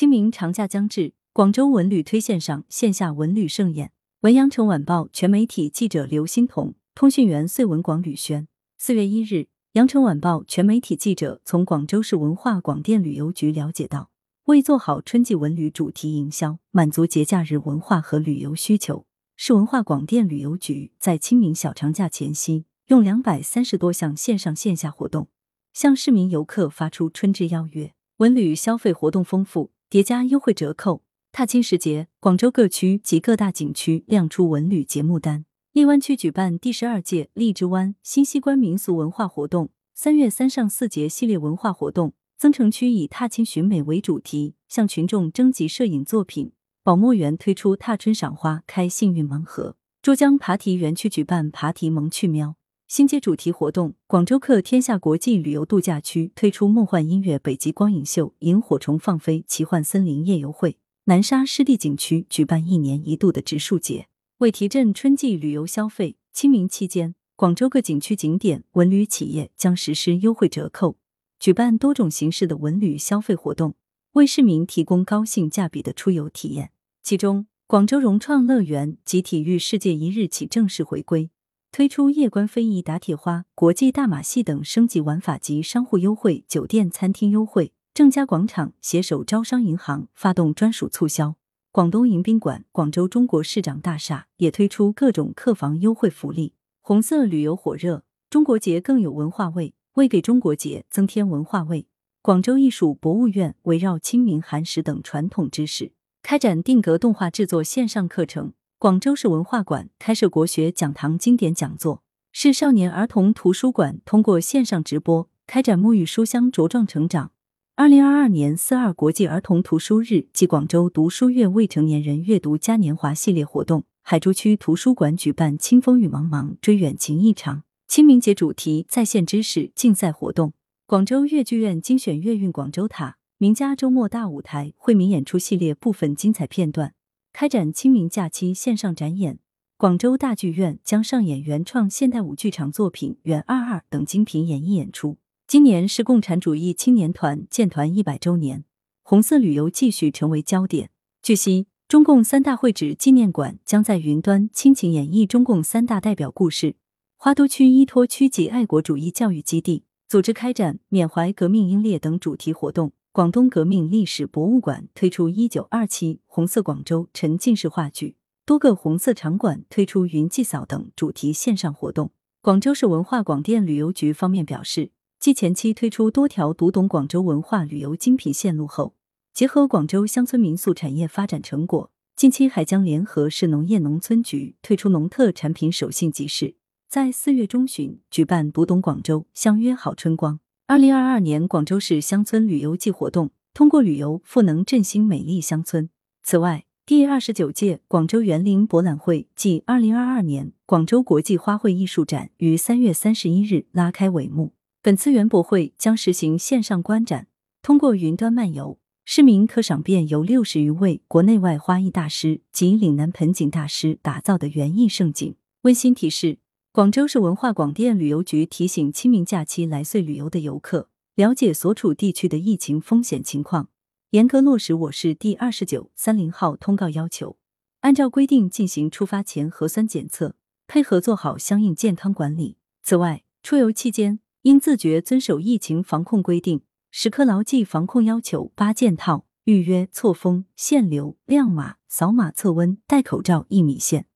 清明长假将至，广州文旅推线上线下文旅盛宴。文阳城晚报全媒体记者刘欣彤，通讯员穗文广吕轩。四月一日，羊城晚报全媒体记者从广州市文化广电旅游局了解到，为做好春季文旅主题营销，满足节假日文化和旅游需求，市文化广电旅游局在清明小长假前夕，用两百三十多项线上线下活动，向市民游客发出春之邀约。文旅消费活动丰富。叠加优惠折扣，踏青时节，广州各区及各大景区亮出文旅节目单。荔湾区举办第十二届荔枝湾新西关民俗文化活动，三月三上四节系列文化活动。增城区以踏青寻美为主题，向群众征集摄影作品。宝墨园推出踏春赏花，开幸运盲盒。珠江爬蹄园区举办爬蹄萌趣喵。新街主题活动，广州客天下国际旅游度假区推出梦幻音乐北极光影秀、萤火虫放飞、奇幻森林夜游会。南沙湿地景区举办一年一度的植树节，为提振春季旅游消费，清明期间，广州各景区景点、文旅企业将实施优惠折扣，举办多种形式的文旅消费活动，为市民提供高性价比的出游体验。其中，广州融创乐园及体育世界一日起正式回归。推出夜观非遗、打铁花、国际大马戏等升级玩法及商户优惠、酒店餐厅优惠。正佳广场携手招商银行发动专属促销。广东迎宾馆、广州中国市长大厦也推出各种客房优惠福利。红色旅游火热，中国节更有文化味，为给中国节增添文化味，广州艺术博物院围绕清明、寒食等传统知识，开展定格动画制作线上课程。广州市文化馆开设国学讲堂经典讲座，市少年儿童图书馆通过线上直播开展沐浴书香茁壮成长。二零二二年四二国际儿童图书日暨广州读书月未成年人阅读嘉年华系列活动，海珠区图书馆举办“清风雨茫茫，追远情一场”清明节主题在线知识竞赛活动。广州粤剧院精选粤韵广州塔名家周末大舞台惠民演出系列部分精彩片段。开展清明假期线上展演，广州大剧院将上演原创现代舞剧场作品《袁二二》等精品演艺演出。今年是共产主义青年团建团一百周年，红色旅游继续成为焦点。据悉，中共三大会址纪念馆将在云端倾情演绎中共三大代表故事。花都区依托区级爱国主义教育基地，组织开展缅怀革命英烈等主题活动。广东革命历史博物馆推出一九二七红色广州沉浸式话剧，多个红色场馆推出云祭扫等主题线上活动。广州市文化广电旅游局方面表示，继前期推出多条读懂广州文化旅游精品线路后，结合广州乡村民宿产业发展成果，近期还将联合市农业农村局推出农特产品手信集市，在四月中旬举办“读懂广州，相约好春光”。二零二二年广州市乡村旅游季活动，通过旅游赋能振兴美丽乡村。此外，第二十九届广州园林博览会暨二零二二年广州国际花卉艺术展于三月三十一日拉开帷幕。本次园博会将实行线上观展，通过云端漫游，市民可赏遍由六十余位国内外花艺大师及岭南盆景大师打造的园艺盛景。温馨提示。广州市文化广电旅游局提醒清明假期来穗旅游的游客，了解所处地区的疫情风险情况，严格落实我市第二十九、三零号通告要求，按照规定进行出发前核酸检测，配合做好相应健康管理。此外，出游期间应自觉遵守疫情防控规定，时刻牢记防控要求八件套：预约、错峰、限流、亮码、扫码测温、戴口罩、一米线。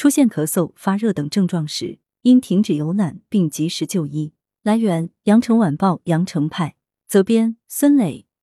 出现咳嗽、发热等症状时，应停止游览并及时就医。来源：羊城晚报羊城派，责编：孙磊。